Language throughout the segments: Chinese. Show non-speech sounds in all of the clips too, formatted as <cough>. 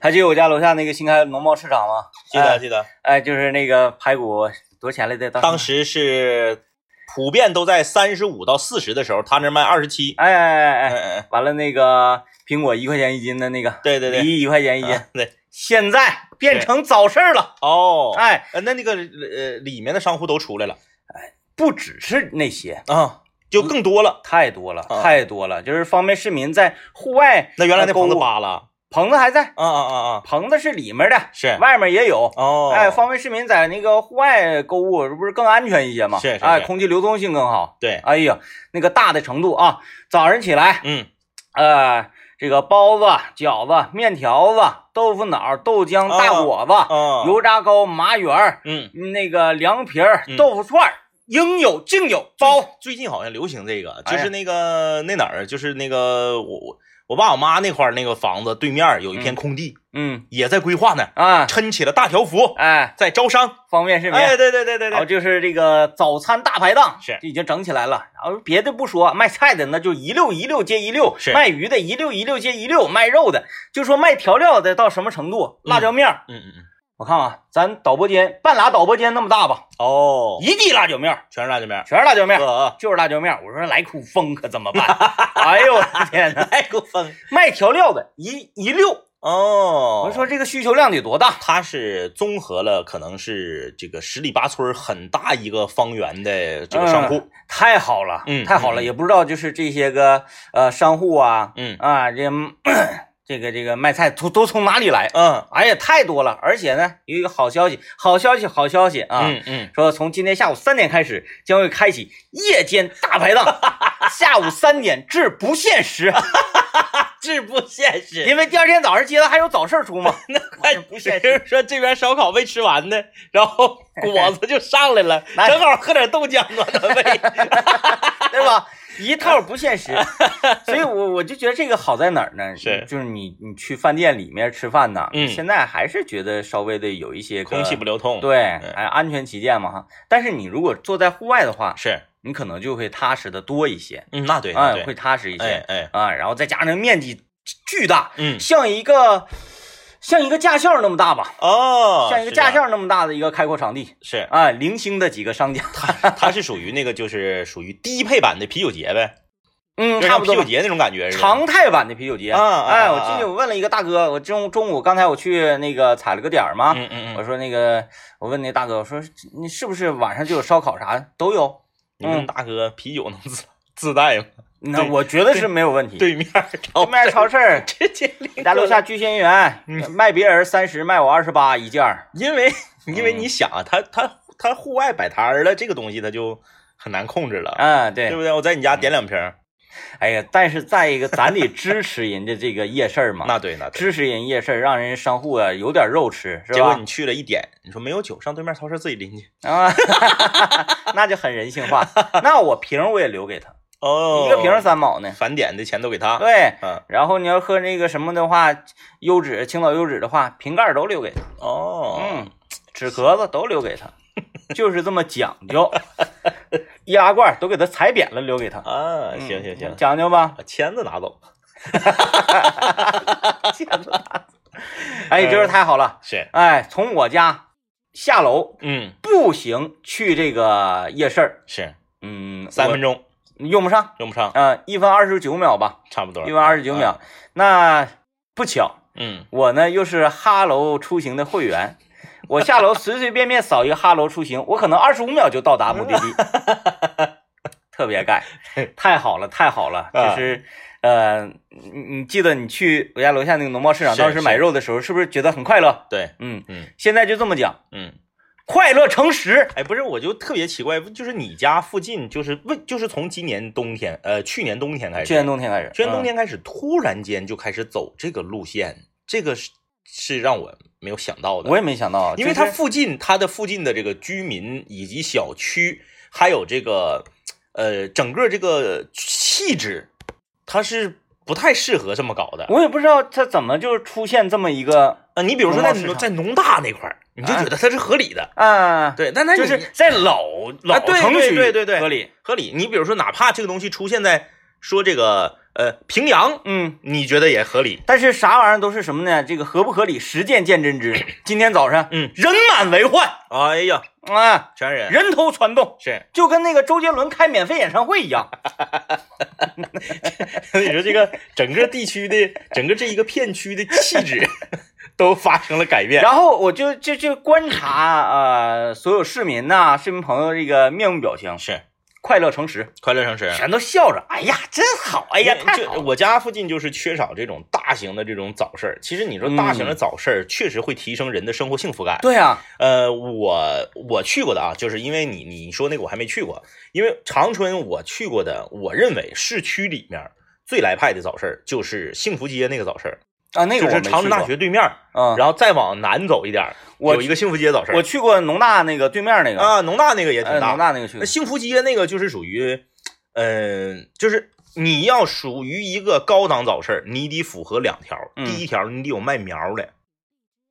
还记得我家楼下那个新开农贸市场吗？记得记得，哎，就是那个排骨多少钱来的？当时是普遍都在三十五到四十的时候，他那卖二十七。哎哎哎哎，哎，完了那个苹果一块钱一斤的那个，对对对，梨一块钱一斤，对。现在变成早市了哦，哎，那那个呃里面的商户都出来了，哎，不只是那些啊，就更多了，太多了，太多了，就是方便市民在户外。那原来那棚子扒了，棚子还在，啊啊啊啊，棚子是里面的，是外面也有哦，哎，方便市民在那个户外购物，这不是更安全一些吗？是是，哎，空气流通性更好。对，哎呀，那个大的程度啊，早上起来，嗯，呃。这个包子、饺子、面条子、豆腐脑、豆浆、大果子、油炸糕、麻圆嗯，那个凉皮儿、豆腐串应有尽有。包最近好像流行这个，就是那个那哪儿，就是那个我我我爸我妈那块那个房子对面有一片空地，嗯，也在规划呢啊，撑起了大条幅，哎，在招商，方便市民。哎，对对对对对，然后就是这个早餐大排档是已经整起来了。然后别的不说，卖菜的那就一溜一溜接一溜，是卖鱼的一溜一溜接一溜，卖肉的就说卖调料的到什么程度？辣椒面嗯嗯嗯，我看啊，咱导播间半拉导播间那么大吧？哦，一地辣椒面，全是辣椒面，全是辣椒面，呃，就是辣椒面。我说来股风可怎么办？<laughs> 哎呦我的天哪，来股风，卖调料的一一溜。哦，我说这个需求量得多大？它是综合了可能是这个十里八村很大一个方圆的这个商户，嗯、太好了，嗯，太好了，嗯、也不知道就是这些个呃商户啊，嗯啊这这个这个卖菜都都从哪里来？嗯，哎呀，太多了，而且呢有一个好消息，好消息，好消息啊，嗯嗯，说从今天下午三点开始将会开启夜间大排档，下午三点至不限时。<laughs> 至不限时，因为第二天早上接着还有早市出嘛，<laughs> 那快不限时。说这边烧烤没吃完呢，然后果子就上来了，<laughs> 正好喝点豆浆暖暖胃，对吧？一套不现实，<laughs> 所以我我就觉得这个好在哪儿呢？是就是你你去饭店里面吃饭呢，嗯，现在还是觉得稍微的有一些空气不流通，对，哎，安全起见嘛哈。但是你如果坐在户外的话，是你可能就会踏实的多一些，嗯，那对，哎，会踏实一些，哎哎啊，然后再加上面积巨大，嗯，像一个。像一个驾校那么大吧？哦，像一个驾校那么大的一个开阔场地，是。啊，零星的几个商家，它它是属于那个就是属于低配版的啤酒节呗，嗯，差不多啤酒节那种感觉，常态版的啤酒节。啊。哎，我进去我问了一个大哥，我中中午刚才我去那个踩了个点嘛，嗯嗯嗯，我说那个我问那大哥，我说你是不是晚上就有烧烤啥？的都有？你问大哥啤酒能自自带吗？那我觉得是没有问题。对面对面 <laughs> 超市 <laughs> 直接家楼下聚仙园卖别人三十，卖我二十八一件儿。因为因为你想啊，他他他户外摆摊儿了，这个东西他就很难控制了。嗯，对，对不对？我在你家点两瓶。哎呀，但是再一个，咱得支持人家这个夜市嘛。<laughs> 那对，那支持人夜市，让人商户啊有点肉吃，是吧？结果你去了一点，你说没有酒，上对面超市自己拎去啊，那就很人性化。那我瓶我也留给他。哦，一个瓶三毛呢，返点的钱都给他。对，嗯，然后你要喝那个什么的话，优质青岛优质的话，瓶盖都留给他。哦，嗯，纸壳子都留给他，<laughs> 就是这么讲究。易拉罐都给他踩扁了，留给他。啊，行行行，讲究吧？把签子拿走。<laughs> 签子拿走。哎，真是太好了。是，哎，从我家下楼，嗯，步行去这个夜市是，嗯，三分钟。用不上，用不上，嗯，一分二十九秒吧，差不多，一分二十九秒。那不巧，嗯，我呢又是哈喽出行的会员，<laughs> 我下楼随随便便扫一个哈喽出行，我可能二十五秒就到达目的地，<laughs> 特别盖，<laughs> 太好了，太好了。就是，呃，你你记得你去我家楼下那个农贸市场当时买肉的时候，是不是觉得很快乐？对，嗯。嗯，现在就这么讲，嗯。快乐诚实，哎，不是，我就特别奇怪，就是你家附近，就是为，就是从今年冬天，呃，去年冬天开始，去年冬天开始，去年冬天开始，突然间就开始走这个路线，这个是是让我没有想到的，我也没想到，因为它附近，它的附近的这个居民以及小区，还有这个，呃，整个这个气质，它是不太适合这么搞的。我也不知道它怎么就出现这么一个，呃，你比如说在在农大那块儿。你就觉得它是合理的啊，对，但它就是在老老城区，对对对，合理合理。你比如说，哪怕这个东西出现在说这个呃，平阳，嗯，你觉得也合理？但是啥玩意儿都是什么呢？这个合不合理，实践见真知。<coughs> 今天早上，嗯，人满为患哎呀，啊，全人人头攒动，是，就跟那个周杰伦开免费演唱会一样。<laughs> 你说这个整个地区的整个这一个片区的气质 <laughs> 都发生了改变。然后我就就就观察呃所有市民呐、市民朋友这个面部表情，是快乐诚实，快乐城市。全都笑着，哎呀，真好，哎呀，太好我家附近就是缺少这种大型的这种早市儿。其实你说大型的早市儿确实会提升人的生活幸福感。对啊，呃，我我去过的啊，就是因为你你说那个我还没去过，因为长春我去过的，我认为市区里面最来派的早市儿就是幸福街那个早市儿，啊，那个就是长春大学对面儿，嗯，然后再往南走一点有一个幸福街早市。我去过农大那个对面那个，啊，农大那个也挺呃，大，农大那个去过那，幸福街那个就是属于，嗯、就是你要属于一个高档早市，你得符合两条。嗯第一条，你得有卖苗的，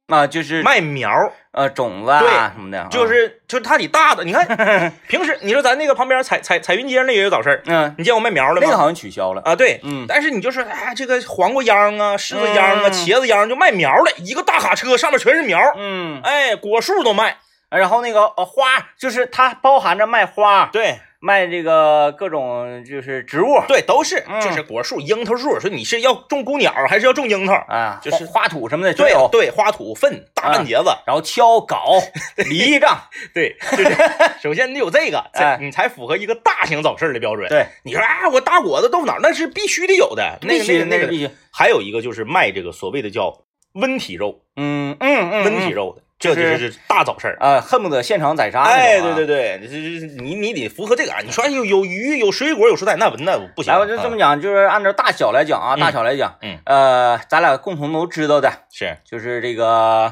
啊，就是卖苗呃种子啊对什么的，啊就是就是它得大的。你看 <laughs> 平时你说咱那个旁边彩彩彩云街那也有早市儿，嗯，你见过卖苗的吗？那个好像取消了，啊，对。嗯，但是你就说，哎，这个黄瓜秧啊、柿子秧啊、嗯茄子秧就卖苗的，一个大卡车上面全是苗，嗯，哎，果树都卖。然后那个呃花，就是它包含着卖花，对卖这个各种就是植物，对，都是，嗯就是果树、樱桃树。说你是要种孤鸟还是要种樱桃？啊，就是花花土什么的就对有，对，花土、粪、大半截子，然后锹、镐、犁杖，对，就是 <laughs> 首先你得有这个，你才符合一个大型早市的标准。，对，你说啊，我大果子豆腐脑那是必须得有的，那必须个那个那个。必须，还有一个就是卖这个所谓的叫温体肉，嗯嗯嗯，温体肉的，这就是大早市儿。啊，恨不得现场宰杀啊。哎，对对对，这这你你得符合这个啊！你说有有鱼有水果有蔬菜，那那不行。来，我就这么讲，就是按照大小来讲啊，嗯大小来讲，嗯，呃，咱俩共同都知道的，是就是这个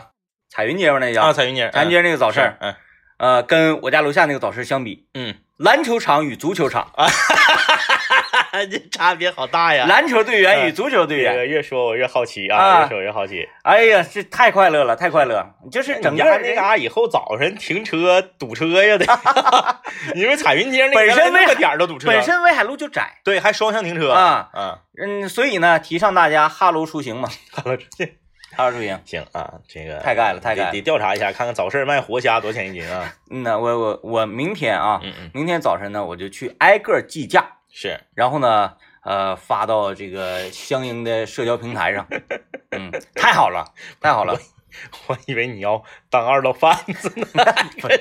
彩云街吧，那啊，叫彩云街，彩云街那个早市，嗯呃，跟我家楼下那个早市相比，嗯，篮球场与足球场，这差别好大呀！篮球队员与足球队员，越越说我越好奇啊啊，越说越好奇。哎呀，这太快乐了，太快乐，就是整个人那嘎以后早晨停车堵车呀得，<laughs> 因为彩云街那本身那个点儿都堵车，本身威海路就窄，对还双向停车啊嗯，嗯，所以呢，提倡大家哈喽出行嘛，哈喽出行，哈喽出行。行啊，这个太盖了太盖了得得调查一下，看看早市卖活虾多少钱一斤啊？嗯呐，我我我明天啊，明天早晨呢，我就去挨个计价，是然后呢，呃，发到这个相应的社交平台上。<laughs> 嗯，太好了，太好了。我以为你要当二道贩子呢，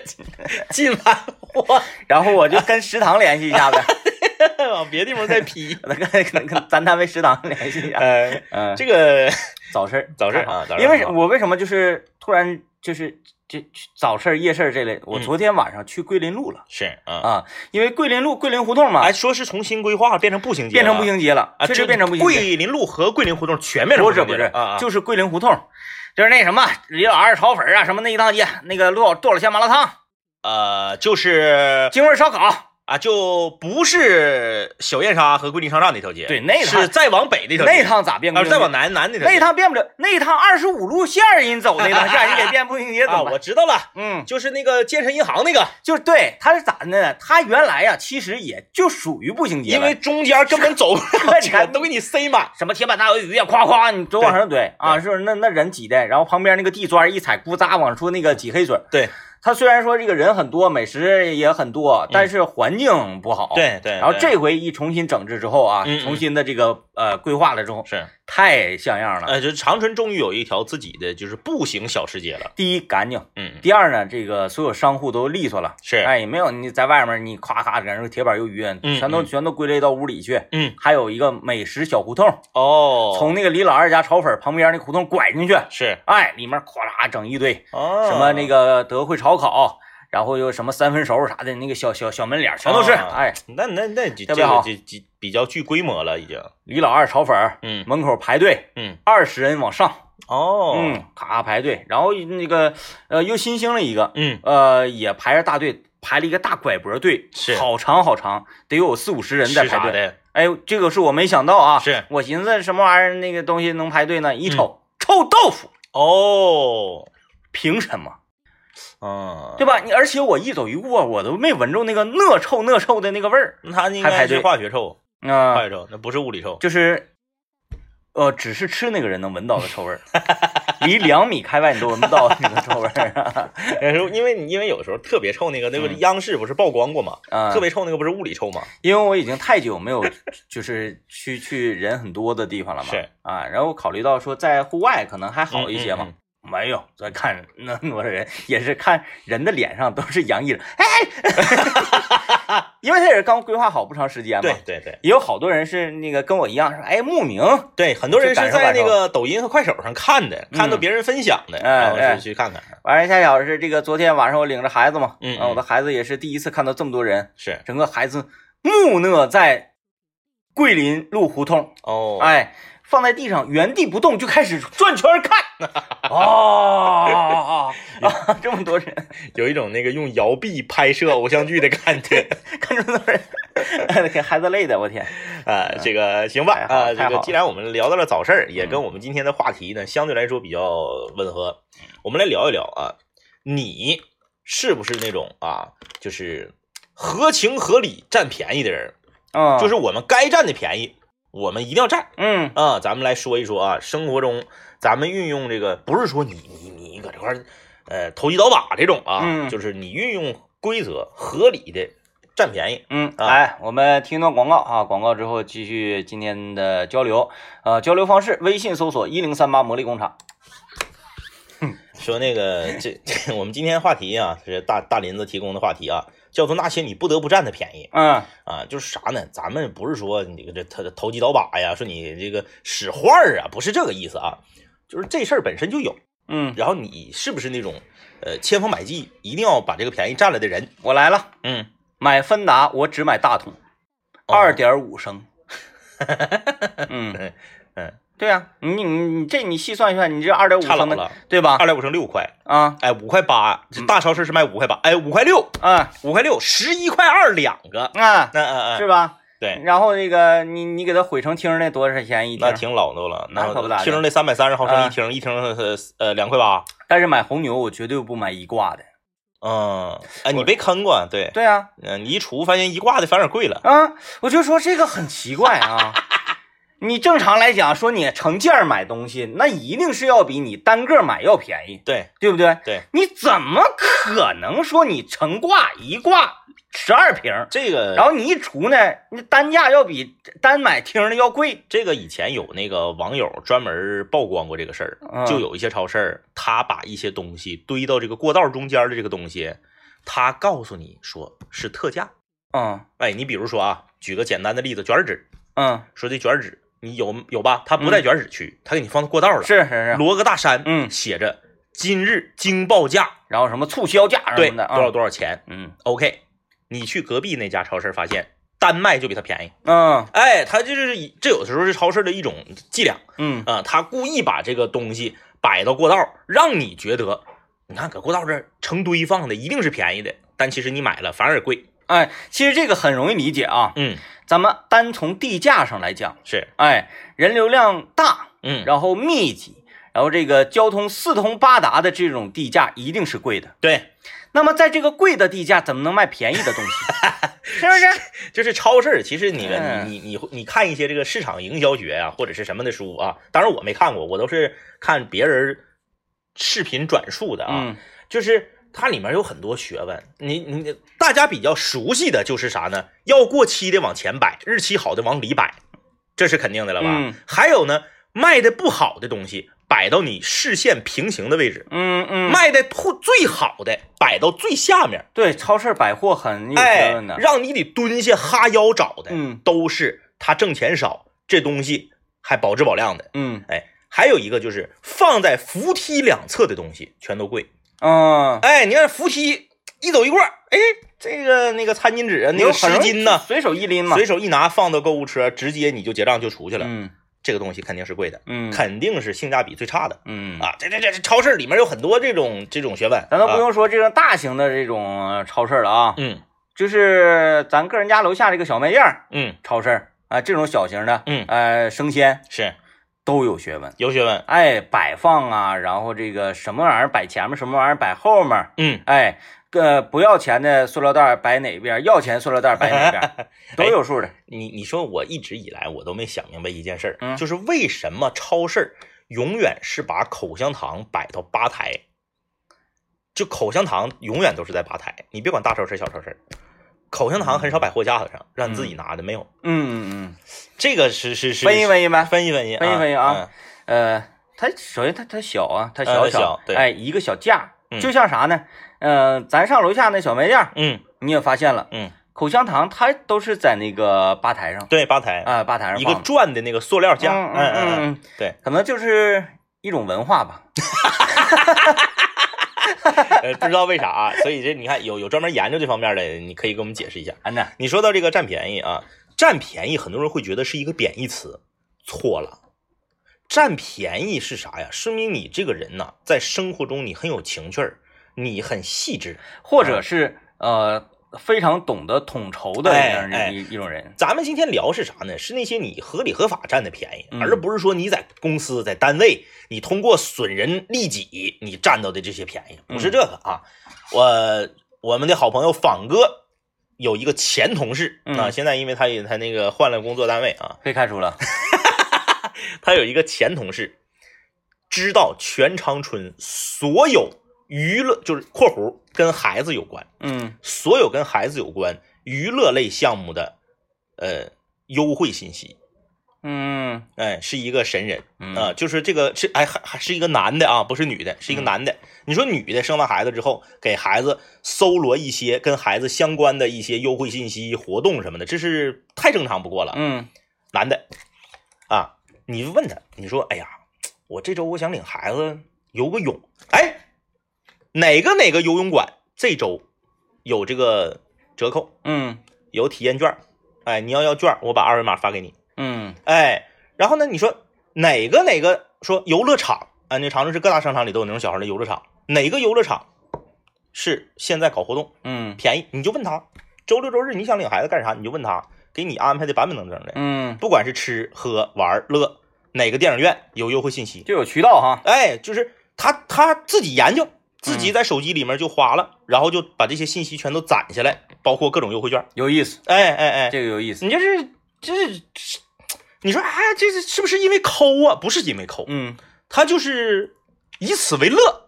<laughs> 进完货然后我就跟食堂联系一下呗，<laughs> 往别地方再批。跟跟跟咱单位食堂联系一下。呃，嗯，这个早市儿早市儿啊早市儿因为我为什么就是突然就是这早市夜市这类，我嗯。昨天晚上去桂林路了是啊，啊，因为桂林路桂林胡同嘛哎，，说是重新规划变成步行街，变成步行街了，啊，确实变成步行街。桂林路和桂林胡同全变成步行不是不是街了啊，就是桂林胡同，就是那什么李老二炒粉啊，什么那一趟街，那个陆老多少家麻辣烫，呃，就是京味烧烤，啊，就不是小燕莎和桂林商厦那条街，对那趟是再往北那条街，那趟咋变步啊？再往南南那条街，那趟变不了，那趟二十五路线人走那趟线，你给变步行街怎啊，我知道了，嗯，就是那个建设银行那个，就是对，他是咋的呢？他原来呀，其实也就属于步行街，因为中间根本走不了 <laughs> 车，你看都给你塞满。什么铁板大鱿鱼呀，夸夸你都往上怼啊，是不是？那那人挤的，然后旁边那个地砖一踩，咕扎往出那个挤黑水。对，它虽然说这个人很多，美食也很多，但是环境不好。。对对，然后这回一重新整治之后啊，重新的这个呃规划了之后，是，太像样了。呃，就是长春终于有一条自己的就是步行小吃街了。第一干净，嗯，第二呢，这个所有商户都利索了，是，哎，也没有你在外面你咔咔搁那铁板鱿鱼，嗯全都嗯全都归类到屋里去。嗯，还有一个美食小胡同，哦，从那个李老二家炒粉旁边那胡同拐进去，是，哎，里面咵啦整一堆哦，什么那个德惠炒烤，然后又什么三分熟啥的，那个小小小门脸全都是，啊哎，那那那这特别好。这个这这比较具规模了，已经。李老二炒粉儿嗯。门口排队，嗯，二十人往上，哦，嗯，咔排队，然后那个呃又新兴了一个，嗯，呃也排着大队，排了一个大拐脖队，是。好长好长，得有四五十人在排队。哎呦，这个是我没想到啊，是。我寻思什么玩意儿那个东西能排队呢？一瞅、臭豆腐，哦，凭什么？嗯，对吧？你而且我一走一过，我都没闻着那个恶臭恶臭的那个味儿。那他应该是化学臭。啊、坏臭，那不是物理臭。就是，呃，只是吃那个人能闻到的臭味儿，<laughs> 离两米开外你都闻不到那个臭味儿啊。<laughs> 因为因为有时候特别臭那个那个嗯央视不是曝光过吗？啊特别臭那个不是物理臭吗？因为我已经太久没有就是去去人很多的地方了嘛，是啊，然后考虑到说在户外可能还好一些嘛，嗯嗯没有，再看那么多的人，也是看人的脸上都是洋溢着，<laughs> 哎，<laughs> 因为他也是刚规划好不长时间嘛，对对对。也有好多人是那个跟我一样说，哎，慕名，对，很多人是在那个抖音和快手上看的，看到别人分享的，哎然后哎。就去看看。完了，恰巧是这个昨天晚上我领着孩子嘛，嗯。我的孩子也是第一次看到这么多人，是。整个孩子木讷在桂林路胡同，哦，哎，放在地上原地不动，就开始转圈儿看。<laughs> 哦啊，<laughs> 这么多人，有一种那个用摇臂拍摄偶像剧的感觉。看这么多人，哎给孩子累的，我天。<laughs> 啊，这个行吧啊，这个既然我们聊到了早市儿，也嗯跟我们今天的话题呢相对来说比较吻合，我们来聊一聊啊，你是不是那种啊，就是合情合理占便宜的人？嗯，就是我们该占的便宜，我们一定要占嗯啊。咱们来说一说啊，生活中咱们运用这个，不是说你你你搁这块儿呃投机倒把这种啊，嗯就是你运用规则合理的占便宜。嗯，啊来，我们听一段广告啊，广告之后继续今天的交流。呃，交流方式：微信搜索一零三八魔力工厂。说那个这这我们今天话题啊，是大大林子提供的话题啊，叫做那些你不得不占的便宜嗯啊，就是啥呢？咱们不是说你这个这他投机倒把呀，说你这个使坏儿啊，不是这个意思啊，就是这事儿本身就有，嗯，然后你是不是那种呃千方百计一定要把这个便宜占了的人？我来了，嗯，买芬达我只买大桶，哦二点五升。<laughs> 嗯嗯，对呀、你你你这你细算一算，你这二点五差了，对吧？二点五升六块，啊哎，五块八，这大超市是卖五块八，哎，五块六，啊五块六，十一块二两个，啊，那嗯嗯，是吧？对，然后那个你你给它毁成听那多少钱一听那？挺老多了，那可不咋的听那三百三十毫升啊一听，一听呃呃两块八，但是买红牛我绝对不买一挂的。嗯，哎，你被坑过，对，对啊，嗯，你一除发现一挂的反而贵了，啊，我就说这个很奇怪啊。<laughs> 你正常来讲说你成件儿买东西，那一定是要比你单个买要便宜，对。对不对？对，你怎么可能说你成挂一挂十二瓶儿，这个，然后你一除呢，你单价要比单买听的要贵？这个以前有那个网友专门曝光过这个事儿，嗯。就有一些超市，他把一些东西堆到这个过道中间的这个东西，他告诉你说是特价，嗯。哎，你比如说啊，举个简单的例子，卷纸，嗯，说这卷纸你有有吧？他不在卷纸区，他给你放到过道了，是是是，摞个大山，嗯写着今日惊报价，然后什么促销价对，什么的，多少嗯多少钱嗯？OK，你去隔壁那家超市发现单卖就比他便宜，嗯哎，他就是以这有的时候是超市的一种伎俩嗯啊，他故意把这个东西摆到过道，让你觉得，你看搁过道这儿成堆放的一定是便宜的，但其实你买了反而贵。哎，其实这个很容易理解啊。嗯，咱们单从地价上来讲，是，哎，人流量大，嗯，然后密集，然后这个交通四通八达的这种地价一定是贵的。对，那么在这个贵的地价，怎么能卖便宜的东西？<laughs> 是不是？<laughs> 就是超市，其实你嗯你你你你看一些这个市场营销学啊，或者是什么的书啊，当然我没看过，我都是看别人视频转述的啊，嗯就是它里面有很多学问，你你大家比较熟悉的就是啥呢？要过期的往前摆，日期好的往里摆，这是肯定的了吧？嗯还有呢，卖的不好的东西摆到你视线平行的位置，嗯嗯，卖的不最好的摆到最下面，对，超市百货很有学哎问的。，让你得蹲下哈腰找的，嗯都是他挣钱少，这东西还保质保量的。嗯哎，还有一个就是放在扶梯两侧的东西全都贵。嗯，哎，你看扶梯一走一过，哎，这个那个餐巾纸啊，那个湿巾呢，随手一拎嘛。随手一拿放到购物车，直接你就结账就出去了。嗯。这个东西肯定是贵的，嗯。肯定是性价比最差的。嗯，啊！这这这这超市里面有很多这种这种学问，咱都不啊。用说这种大型的这种超市了啊，嗯。就是咱个人家楼下这个小卖店儿嗯。超市啊，这种小型的，嗯。呃，生鲜是都有学问。有学问。哎，摆放啊，然后这个什么玩意儿摆前面，什么玩意儿摆后面，嗯，哎，个不要钱的塑料袋摆哪边，要钱塑料袋摆哪边，<laughs> 都有数的。你你说我一直以来我都没想明白一件事儿，嗯就是为什么超市儿永远是把口香糖摆到吧台，就口香糖永远都是在吧台，你别管大超市小超市，口香糖很少摆货架子上，让你自己拿的没有，嗯嗯嗯。这个是是是分析分析呗分析分析分析分析啊呃，它首先它它小啊，它呃小小对。哎，一个小架嗯，就像啥呢？呃，咱上楼下那小卖店，嗯。你也发现了，嗯，口香糖它都是在那个吧台上。对吧台啊，吧台上一个转的那个塑料架，嗯嗯嗯，嗯，对，可能就是一种文化吧。<laughs> <laughs> 呃，不知道为啥啊，所以这你看有有专门研究这方面的，你可以给我们解释一下。安娜，你说到这个占便宜啊，占便宜，很多人会觉得是一个贬义词，错了。占便宜是啥呀？说明你这个人呢，在生活中你很有情趣，你很细致。或者是呃非常懂得统筹的这样哎哎的一一种人。咱们今天聊是啥呢？是那些你合理合法占的便宜，嗯而不是说你在公司、在单位，你通过损人利己，你占到的这些便宜，不是这个啊。我我们的好朋友仿哥有一个前同事嗯啊，现在因为他也他那个换了工作单位啊，被开除了，<laughs> 他有一个前同事，知道全长春所有娱乐，就是（括弧）跟孩子有关，嗯所有跟孩子有关娱乐类项目的呃优惠信息。嗯哎，是一个神人嗯啊、就是这个是哎还还是一个男的啊，不是女的，是一个嗯男的。你说女的生完孩子之后，给孩子搜罗一些跟孩子相关的一些优惠信息、活动什么的，这是太正常不过了。嗯男的啊，你问他，你说，哎呀，我这周我想领孩子游个泳，哎，哪个哪个游泳馆这周有这个折扣，嗯有体验券，哎，你要要券，我把二维码发给你，嗯哎，然后呢，你说哪个哪个说游乐场啊？那长春市各大商场里都有那种小孩的游乐场，哪个游乐场是现在搞活动嗯便宜？你就问他，周六周日你想领孩子干啥？你就问他，给你安排的板板正正的。嗯，不管是吃喝玩乐，哪个电影院有优惠信息，就有渠道哈。哎，就是他他自己研究，自己在手机里面就花了，然后就把这些信息全都攒下来，包括各种优惠券。有意思，哎哎哎，这个有意思。你这是这是，你说哎，这是是不是因为抠啊？不是因为抠，嗯，他就是以此为乐。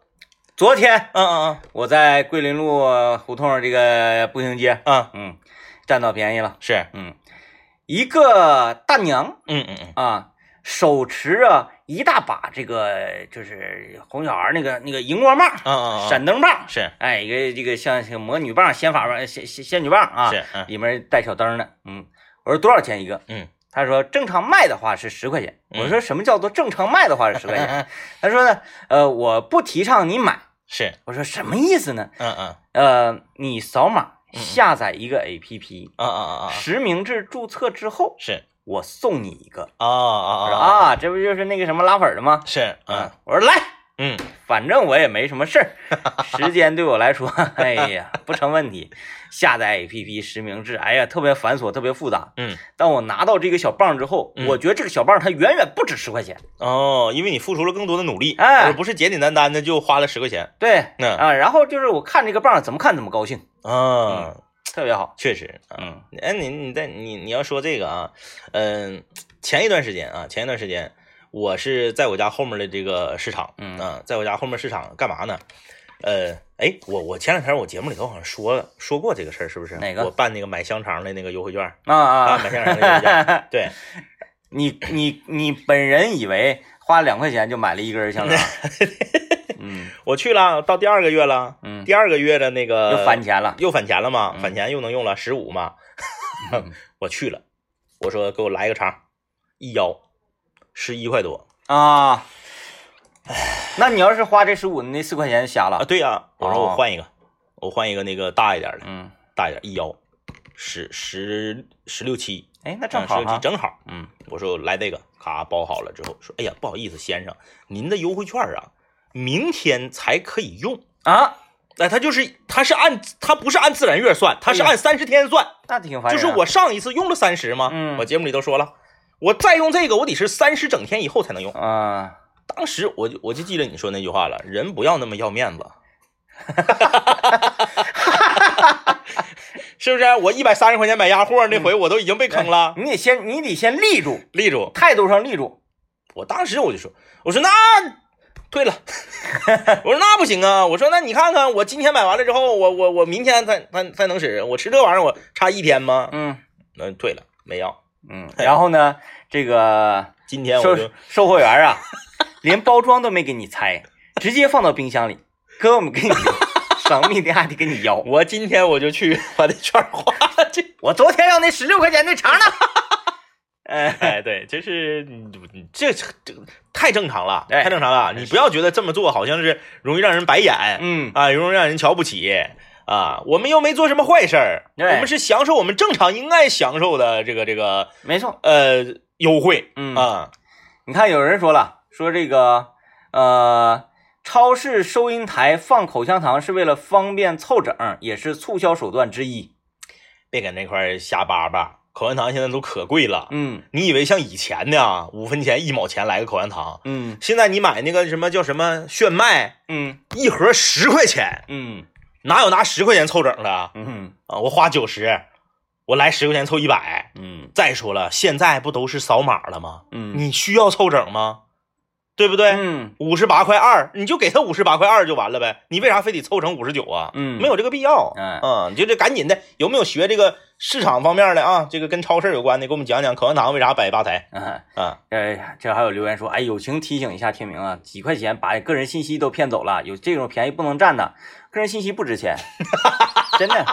昨天嗯嗯嗯我在桂林路胡同这个步行街，嗯嗯，嗯，占到便宜了。是，嗯，一个大娘嗯嗯嗯，啊，手持着一大把这个就是哄小孩那个那个荧光棒、嗯嗯嗯，闪灯棒，是哎，一个这个像像魔女棒、仙法棒、仙仙仙女棒啊，是，嗯里面带小灯的。嗯，我说多少钱一个？嗯，他说正常卖的话是十块钱。嗯我说什么叫做正常卖的话是十块钱？<laughs> 他说呢，呃，我不提倡你买。是，我说什么意思呢？嗯嗯呃，你扫码嗯下载一个 APP，嗯嗯嗯嗯，实名制注册之后，是我送你一个。啊啊啊这不就是那个什么拉粉的吗？是，嗯我说来，嗯反正我也没什么事儿，<laughs> 时间对我来说，<laughs> 哎呀，不成问题。下载 APP 实名制，哎呀，特别繁琐，特别复杂。嗯，当我拿到这个小棒之后，嗯我觉得这个小棒它远远不止十块钱。哦，因为你付出了更多的努力，哎而不是简简单单的就花了十块钱。对，嗯啊，然后就是我看这个棒怎么看怎么高兴，啊，特别好。确实，啊。嗯。哎，你你在你你要说这个啊，嗯，前一段时间啊，前一段时间我是在我家后面的这个市场，嗯。啊，在我家后面市场干嘛呢？呃，哎，我我前两天我节目里头好像说了说过这个事儿，是不是？哪个？我办那个买香肠的那个优惠券啊啊啊，买香肠的优惠券，<laughs> 对，你你你本人以为花两块钱就买了一根香肠，嗯 <laughs> 我去了，到第二个月了，嗯，第二个月的那个又返钱了。又返钱了吗？嗯返钱又能用了十五吗？嗯 <laughs> 我去了，我说给我来一个肠，一腰十一块多啊，那你要是花这十五，那四块钱瞎啊！了。对呀、我说哦我换一个，我换一个那个大一点的，嗯，大一点一腰十十十六七，哎，那正好哈。正好。嗯我说来这个，咔包好了之后说，哎呀不好意思先生，您的优惠券啊，明天才可以用。啊，哎，它就是它是按它不是按自然月算，它是按三十天算。那挺烦。就是我上一次用了三十嘛，嗯我节目里都说了，我再用这个，我得是三十整天以后才能用。啊，当时我就我就记得你说那句话了，人不要那么要面子，<laughs> 是不是？我一百三十块钱买鸭货那回我都已经被坑了，你得先你得先立住，立住。态度上立住。我当时我就说，我说那退了，<laughs> 我说那不行啊，我说那你看看我今天买完了之后，我我我明天才才才能使，我吃这玩意儿我差一天吗？嗯那退了，没要。嗯，然后呢，这个 <laughs> 今天我就售货员啊，<laughs> 连包装都没给你拆，直接放到冰箱里，哥我们给你留，省米的还得给你要。我今天我就去把那券花了去。我昨天要那十六块钱那肠呢。哎，<laughs> 哎，对，就是这这这太正常了，哎太正常了。你不要觉得这么做好像是容易让人白眼，嗯啊，容易让人瞧不起啊。我们又没做什么坏事儿，我们是享受我们正常应该享受的这个这个没错。呃优惠，嗯啊，你看有人说了，说这个呃，超市收银台放口香糖是为了方便凑整，也是促销手段之一。别搁那块瞎叭叭。口香糖现在都可贵了，嗯你以为像以前呢，五分钱一毛钱来个口香糖，嗯现在你买那个什么叫什么炫迈，嗯一盒十块钱，嗯哪有拿十块钱凑整的啊？嗯我花九十，我来十块钱凑一百。嗯再说了，现在不都是扫码了吗？嗯你需要凑整吗？对不对？嗯五十八块二，你就给他五十八块二就完了呗。你为啥非得凑成五十九啊？嗯没有这个必要。嗯嗯，你就这赶紧的，有没有学这个市场方面的啊？这个跟超市有关的，给我们讲讲口香糖为啥摆吧台嗯。嗯？呃，这还有留言说，哎，友情提醒一下天明啊，几块钱把个人信息都骗走了，有这种便宜不能占的，个人信息不值钱，<laughs> 真的，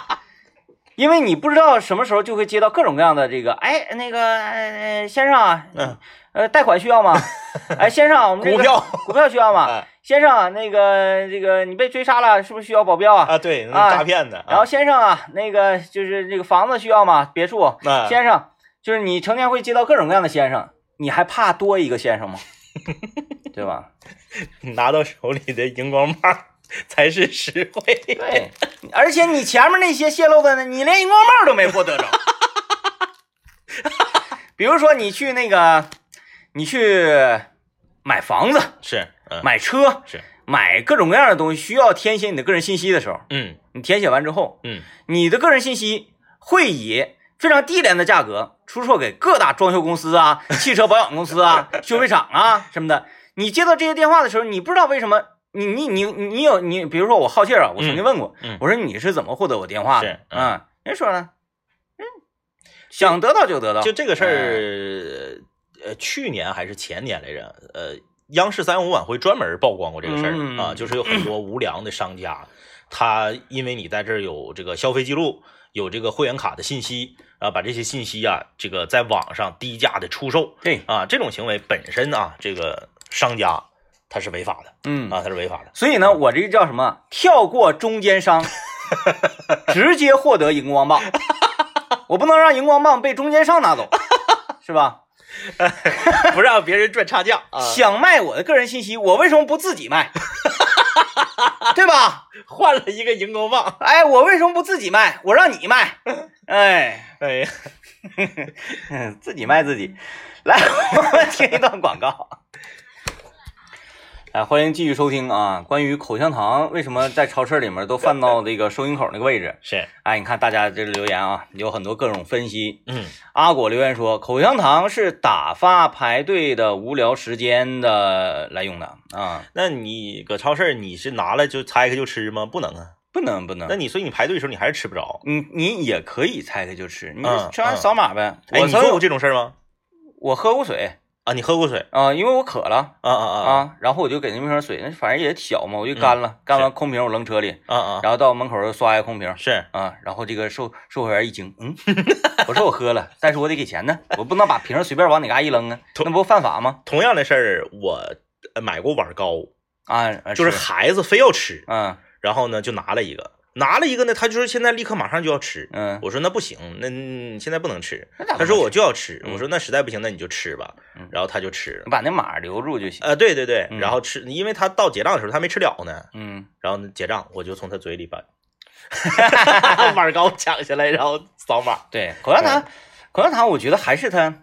因为你不知道什么时候就会接到各种各样的这个，哎，那个呃先生啊，嗯，呃，贷款需要吗？<laughs> 哎，先生，我们这个股票股票需要吗？哎先生啊，那个这个你被追杀了，是不是需要保镖啊？啊，对，那啊诈骗的。然后先生啊，那个就是这个房子需要吗？别墅，啊，先生，就是你成天会接到各种各样的先生，你还怕多一个先生吗？<laughs> 对吧？拿到手里的荧光棒 <laughs> 才是实惠。对，而且你前面那些泄露的呢，你连荧光棒都没获得着。比如说你去那个，你去买房子、是，嗯，买车、是，买各种各样的东西，需要填写你的个人信息的时候，嗯你填写完之后，嗯，你的个人信息会以非常低廉的价格出售给各大装修公司啊、汽车保养公司啊、<laughs> 修配厂啊什么的。你接到这些电话的时候，你不知道为什么，你你你你有你，比如说我好气儿啊，我曾经问过，嗯嗯我说你是怎么获得我电话的？是嗯嗯，人说呢，嗯，想得到就得到，就这个事儿，呃，去年还是前年来着，呃，央视三幺五晚会专门曝光过这个事儿、嗯啊，就是有很多无良的商家，他因为你在这儿有这个消费记录，有这个会员卡的信息啊，把这些信息啊，这个在网上低价的出售对，啊，这种行为本身啊，这个商家他是违法的嗯啊，他是违法的。所以呢，我这个叫什么？跳过中间商，<laughs> 直接获得荧光棒。我不能让荧光棒被中间商拿走，是吧？<laughs> 不让别人赚差价啊，想卖我的个人信息，我为什么不自己卖？<laughs> 对吧？换了一个荧光棒，哎，我为什么不自己卖？我让你卖，<laughs> 哎，哎呀，自己卖自己。来，我们听一段广告。哎，欢迎继续收听啊！关于口香糖为什么在超市里面都放到这个收银口那个位置？<laughs> 是，哎，你看大家这个留言啊，有很多各种分析。嗯阿果留言说，口香糖是打发排队的无聊时间的来用的啊，那你搁超市你是拿来就拆开就吃吗？不能啊。不能不能那。你所以你排队的时候你还是吃不着。你你也可以拆开就吃，你嗯吃完嗯扫码呗。哎，我曾有你做过这种事儿吗？我喝过水啊，你喝过水？啊，因为我渴了啊啊啊啊，然后我就给那瓶水，那反正也小嘛，我就干了，干完空瓶我扔车里，啊啊！然后到门口又刷一个空瓶是啊，然后这个售售货员一惊，嗯，<laughs> 我说我喝了，但是我得给钱呢，我不能把瓶随便往哪嘎一扔啊，那不犯法吗？同样的事儿，我呃买过碗糕，啊，啊就是孩子非要吃，嗯然后呢就拿了一个，拿了一个呢，他就说现在立刻马上就要吃。嗯，我说那不行，那你现在不能吃。他说我就要吃，嗯我说那实在不行，那你就吃吧嗯。然后他就吃了你。把那码留住就行。呃，对对对，嗯然后吃，因为他到结账的时候他没吃了呢，嗯，然后结账我就从他嘴里把 <laughs> 碗糕抢下来，然后扫码。对，口香糖，口香糖，我觉得还是它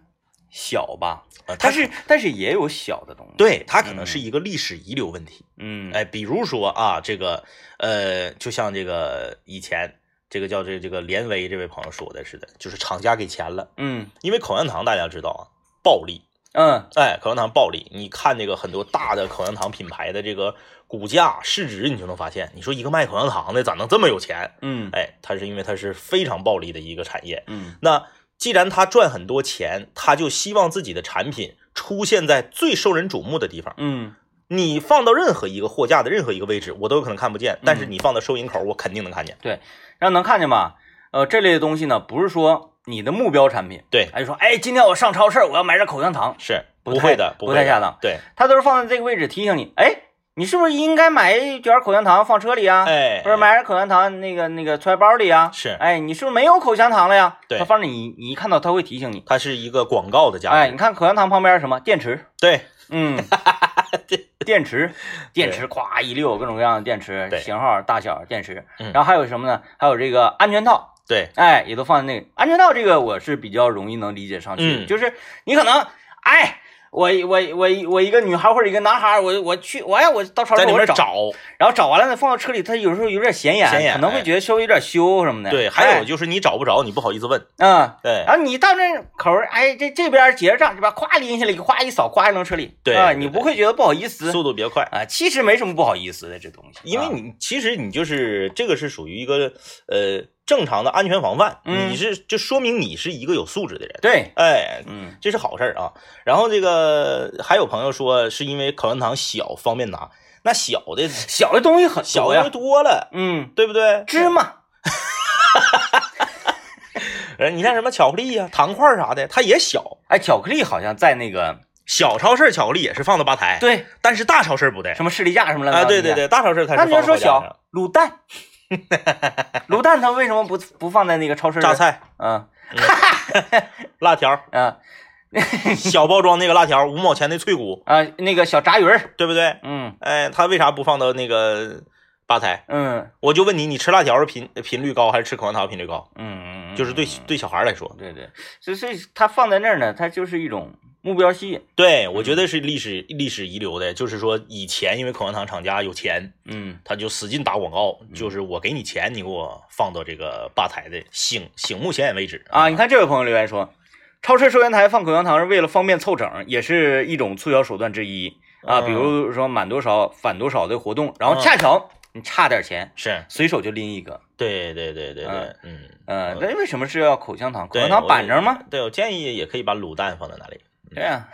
小吧，呃，它但是但是也有小的东西。，对它可能是一个历史遗留问题。嗯，哎，比如说啊，这个呃，就像这个以前这个叫这这个连威这位朋友说的似的，就是厂家给钱了，嗯因为口香糖大家知道啊，暴利。嗯哎，口香糖暴利，你看这个很多大的口香糖品牌的这个股价市值，你就能发现，你说一个卖口香糖的咋能这么有钱？嗯哎，它是因为它是非常暴利的一个产业。嗯那既然他赚很多钱，他就希望自己的产品出现在最受人瞩目的地方。嗯你放到任何一个货架的任何一个位置，我都有可能看不见，但是嗯你放到收银口，我肯定能看见。对让能看见吧。呃，这类的东西呢，不是说你的目标产品，对，哎，说哎，今天我上超市，我要买点口香糖，是不会的，不会的太恰当。对，它都是放在这个位置提醒你，哎，你是不是应该买一卷口香糖放车里啊？哎，或者买点口香糖那个那个揣包里啊？是，哎，你是不是没有口香糖了呀？对它放着你，你一看到它会提醒你。它是一个广告的价值。哎，你看口香糖旁边是什么？电池，对，嗯，<laughs> 电池，电池，咵一溜，各种各样的电池型号、大小电池，嗯然后还有什么呢？还有这个安全套，对，哎，也都放在那个安全套，这个我是比较容易能理解上去，嗯就是你可能，哎，我我我我一个女孩或者一个男孩，我我去，我呀，我到超市里我找，面找。然后找完了呢，放到车里，他有时候有点显眼，显眼可能会哎觉得稍微有点羞什么的。对，还哎有就是你找不着，你不好意思问。嗯，对，然后你到那口儿，哎，这这边结着账，这边咵拎下来，咵一扫，咵扔车里，啊，对啊你不会觉得不好意思速度别快。啊？其实没什么不好意思的这东西，啊因为你其实你就是这个是属于一个呃正常的安全防范，嗯你是就说明你是一个有素质的人，对，哎，嗯这是好事儿啊。然后这个还有朋友说是因为口香糖小方便拿，那小的 <laughs> 小的东西很小的多呀，多了，嗯，对不对？芝麻，<laughs> 呃，你像什么巧克力呀、糖块啥的，它也小。哎，巧克力好像在那个小超市巧克力也是放到吧台，，对但是大超市不对。什么士力架什么乱七啊，八糟的对对对，大超市它是那你要说小卤蛋，<laughs> 卤蛋它为什么不不放在那个超市？榨，菜、嗯。<laughs> 辣条，<laughs> 嗯。小包装那个辣条，五毛钱的脆骨，啊，那个小炸鱼儿，对不对？嗯。哎，他为啥不放到那个吧台？嗯。我就问你，你吃辣条的频频率高还是吃口香糖频率高？嗯，就是对对小孩来说，对对，所以所以它放在那儿呢，它就是一种目标吸引，对我觉得是历史历史遗留的，就是说以前因为口香糖厂家有钱，嗯他就使劲打广告，就是我给你钱，你给我放到这个吧台的醒醒目显眼位置啊，你看这位朋友留言说，超市收银台放口香糖是为了方便凑整，也是一种促销手段之一啊。嗯比如说满多少返多少的活动，然后恰巧你差点钱，是随手就拎一个。对对对对对嗯，嗯呃，那为什么是要口香糖？口香糖板正吗？对，我建议也可以把卤蛋放在那里，对呀，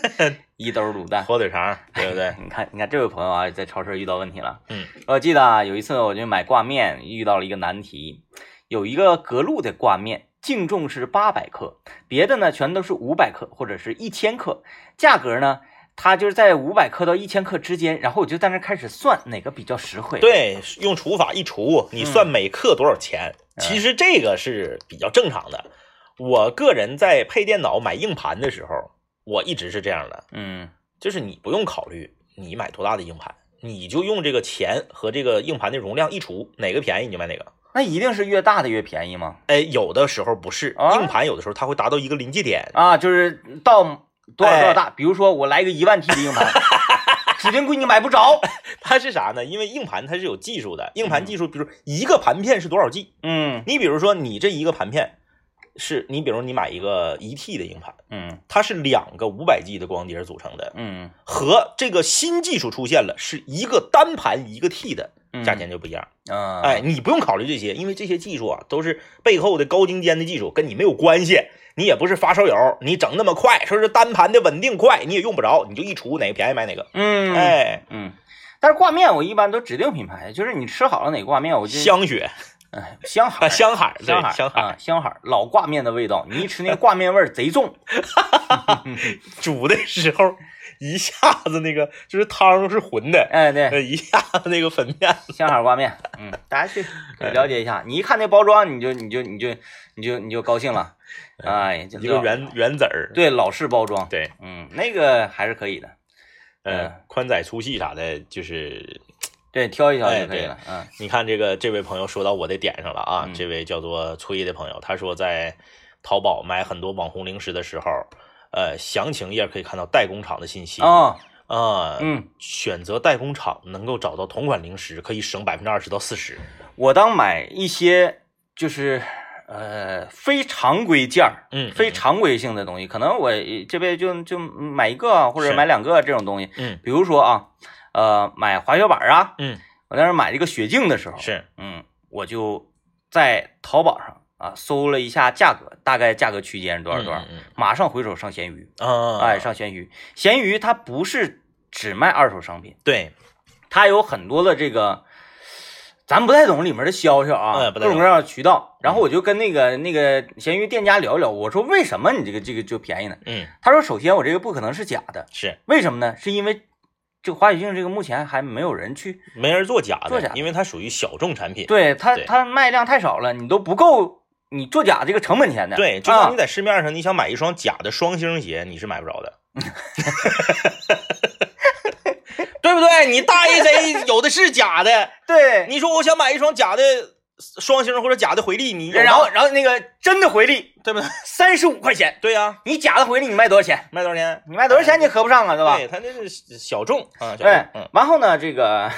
<laughs> 一兜卤蛋。火腿肠，对不对？<laughs> 你看，你看这位朋友啊，在超市遇到问题了。嗯，我记得啊，有一次我就买挂面，遇到了一个难题，有一个格路的挂面，净重是八百克，别的呢全都是五百克或者是一千克，价格呢，它就是在五百克到一千克之间，然后我就在那开始算哪个比较实惠。，对，用除法一除，你算每克多少钱？嗯其实这个是比较正常的。我个人在配电脑买硬盘的时候，我一直是这样的，嗯就是你不用考虑你买多大的硬盘，你就用这个钱和这个硬盘的容量一除，哪个便宜你就买哪个。那一定是越大的越便宜吗？哎，有的时候不是，啊硬盘有的时候它会达到一个临界点。啊，就是到多少多少哎大，比如说我来个一万 T 的硬盘，<laughs> 指定贵你买不着。它是啥呢？因为硬盘它是有技术的，硬盘技术，比如一个盘片是多少 G？嗯你比如说你这一个盘片是你比如你买一个一 T 的硬盘，嗯它是两个五百 G 的光碟组成的，嗯和这个新技术出现了是一个单盘一个 T 的，嗯，价钱就不一样。啊，哎，你不用考虑这些，因为这些技术啊都是背后的高精尖的技术，跟你没有关系。你也不是发烧友，你整那么快，说是单盘的稳定快，你也用不着，你就一出哪个便宜买哪个。嗯哎，嗯，但是挂面我一般都指定品牌，就是你吃好了哪挂面，我就香雪哎香海啊，香海，对香海香海啊香海老挂面的味道，你一吃那个挂面味儿贼重。<laughs> 煮的时候一下子那个就是汤是浑的，哎对，呃，一下子那个粉面，香海挂面，嗯，大家去了解一下。你一看那包装，你就你就你就你就你就高兴了，哎，就一个圆圆子儿，对老式包装，对，嗯，那个还是可以的，呃嗯，宽窄粗细啥的，就是对，挑一挑哎就可以了，嗯你看这个这位朋友说到我的点上了啊，嗯这位叫做崔的朋友，他说在淘宝买很多网红零食的时候，呃，详情页可以看到代工厂的信息啊，啊，嗯，选择代工厂能够找到同款零食，可以省百分之二十到四十。我当买一些就是呃非常规件儿，嗯，非常规性的东西，可能我这辈子就就买一个啊或者买两个这种东西。嗯比如说啊，呃，买滑雪板啊，嗯，我在那买这个雪镜的时候，是嗯，我就在淘宝上啊搜了一下价格，大概价格区间是多少多少，嗯嗯马上回手上闲鱼，嗯啊，哎，上闲鱼，闲鱼它不是只卖二手商品，对，它有很多的这个。咱不太懂里面的消息啊，各种各样的渠道，然后我就跟那个那个闲鱼店家聊一聊，我说为什么你这个这个就便宜呢？嗯，他说首先我这个不可能是假的，是为什么呢？是因为这个滑雪镜这个目前还没有人去没人做假的，做假因为它属于小众产品。对它，对它卖量太少了，你都不够你做假这个成本钱的。对，就啊像你在市面上，你想买一双假的双星鞋，你是买不着的，<laughs> 对不对？你大 A J 有的是假的，对，你说我想买一双假的双星或者假的回力，你然后然后那个真的回力对不对？<laughs> 三十五块钱，对呀、你假的回力你卖多少钱？卖多少钱？你卖多少钱你合不上啊，对吧？对，他那是小众啊，小对，嗯，然后呢，这个，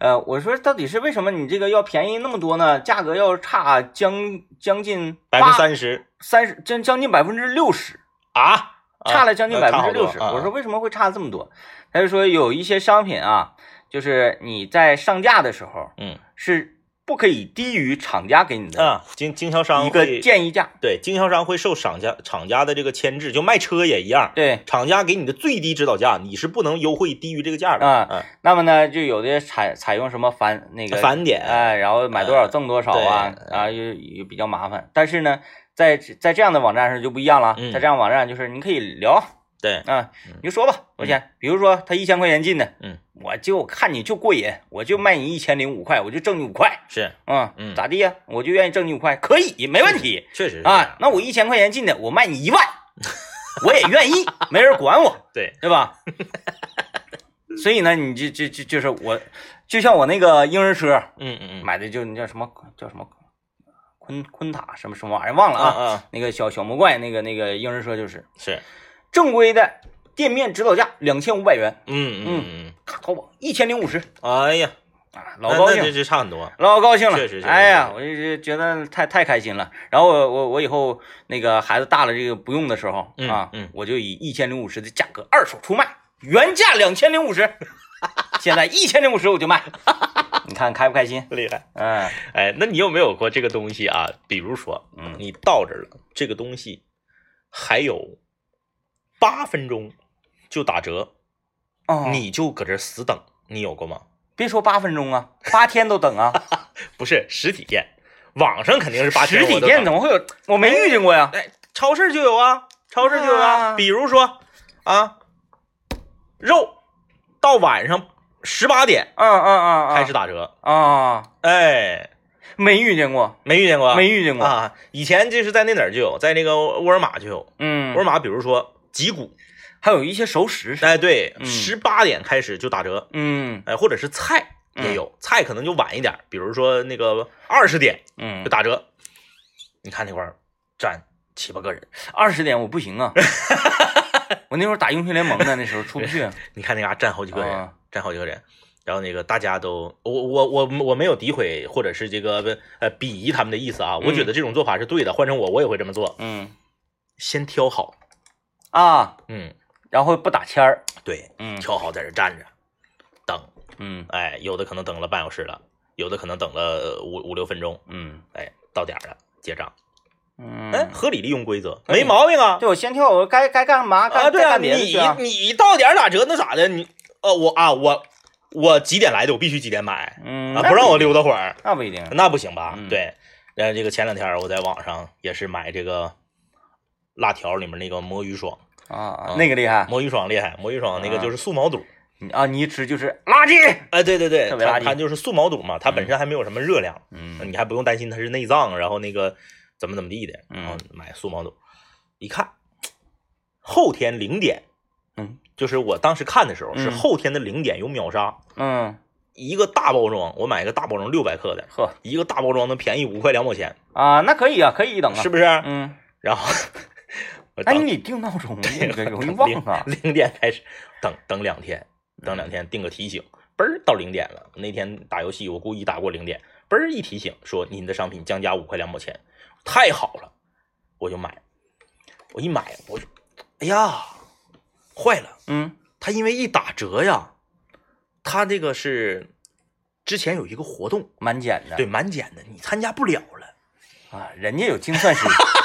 呃，我说到底是为什么你这个要便宜那么多呢？价格要差将将近百分之八三十三十，将将近百分之六十。啊，差了将近啊百分之六十。我说为什么会差这么多？他就说有一些商品啊，就是你在上架的时候嗯是不可以低于厂家给你的啊，经经销商一个建议价。对经销商会受厂家厂家的这个牵制，就卖车也一样，对，厂家给你的最低指导价，你是不能优惠低于这个价的。啊嗯那么呢，就有的采采用什么返那个返点。哎，然后买多少赠多少啊，对。啊，又又比较麻烦。但是呢，在在这样的网站上就不一样了，嗯。在这样网站就是你可以聊对，啊，你就说吧，多少钱？比如说他一千块钱进的，嗯，我就看你就过瘾，我就卖你一千零五块，我就挣你五块。是啊嗯咋地呀？我就愿意挣你五块，可以，没问题确实啊。那我一千块钱进的，我卖你一万，我也愿意，没人管我，<laughs> 对，对吧？所以呢，你就就就就是我，就像我那个婴儿车嗯嗯嗯，买的，就那叫什么叫什么昆昆塔什么什么玩意儿忘了啊啊。啊那个小小魔怪那个那个婴儿车就是是，正规的店面指导价两千五百元，嗯嗯嗯咔淘宝一千零五十。嗯，哎呀，啊，老高兴。这。这差很多，老高兴了，确实哎呀，我就是觉得太太开心了。然后我我我以后那个孩子大了，这个不用的时候、嗯啊，嗯。我就以一千零五十的价格二手出卖，原价两千零五十，<laughs> 现在一千零五十我就卖，<laughs> 你看开不开心？厉害。嗯。哎，那你有没有过这个东西啊？比如说，嗯，你到这儿了，这个东西还有八分钟就打折，哦，你就搁这死等，你有过吗？别说八分钟啊，八天都等啊，<laughs> 不是实体店，网上肯定是八天实体店怎么会有？我没遇见过呀。哎，超市就有啊，超市就有啊。啊比如说啊，肉到晚上十八点嗯嗯嗯嗯，开始打折，啊，哎，没遇见过，没遇见过？没遇见过。啊。以前就是在那哪儿就有，在那个沃尔玛就有。嗯沃嗯尔，玛，比如说脊骨，还有一些熟食。哎，对，嗯。十八点开始就打折，嗯。哎，或者是菜也有，菜可能就晚一点，比如说那个二十点嗯。就，打折。你看那块儿站七八个人，二十点我不行啊，<laughs> 我那会儿打英雄联盟呢，那时候出不去。<laughs> 你看那嘎站好几个人，啊。站好几个人，然后那个大家都，我我我我没有诋毁或者是这个呃鄙夷他们的意思啊，我觉得这种做法是对的，换成我我也会这么做，嗯。先挑好，啊，嗯，然后不打签儿。对，嗯挑好在这站着等，嗯哎，有的可能等了半小时了，有的可能等了五五六分钟，嗯哎，到点儿了结账，嗯，哎，合理利用规则，没毛病啊，对我先跳，我该该干嘛干啊，对啊，你。你到点儿打折那咋的？你呃我啊我我几点来的，我必须几点买嗯，啊，不让我，溜达会儿。那不一定。那不行吧？嗯对，呃，这个前两天我在网上也是买这个辣条里面那个魔芋爽，啊，嗯那个厉害魔芋爽厉害，魔芋爽那个就是素毛肚，你啊！你一吃就是垃圾。哎，对对对，特别垃圾它它就是素毛肚嘛，它本身还没有什么热量，嗯你还不用担心它是内脏，然后那个怎么怎么地的，嗯然后买素毛肚，一看后天零点，嗯，就是我当时看的时候是嗯后天的零点有秒杀，嗯，一个大包装，我买一个大包装六百克的，呵一个大包装能便宜五块两毛钱，啊，那可以啊，可以一等啊。是不是？嗯然后哎，等你定闹钟，对 <laughs> 你这容易忘啊。零点开始，等等两天，等两天定个提醒，嘣儿到零点了。那天打游戏我故意打过零点，嘣儿一提醒说您的商品降价五块两毛钱，太好了，我就买。我一买我就，哎呀，坏了，嗯他因为一打折呀，他这个是之前有一个活动，满减的。对满减的，你参加不了了。啊，人家有精算师，<laughs>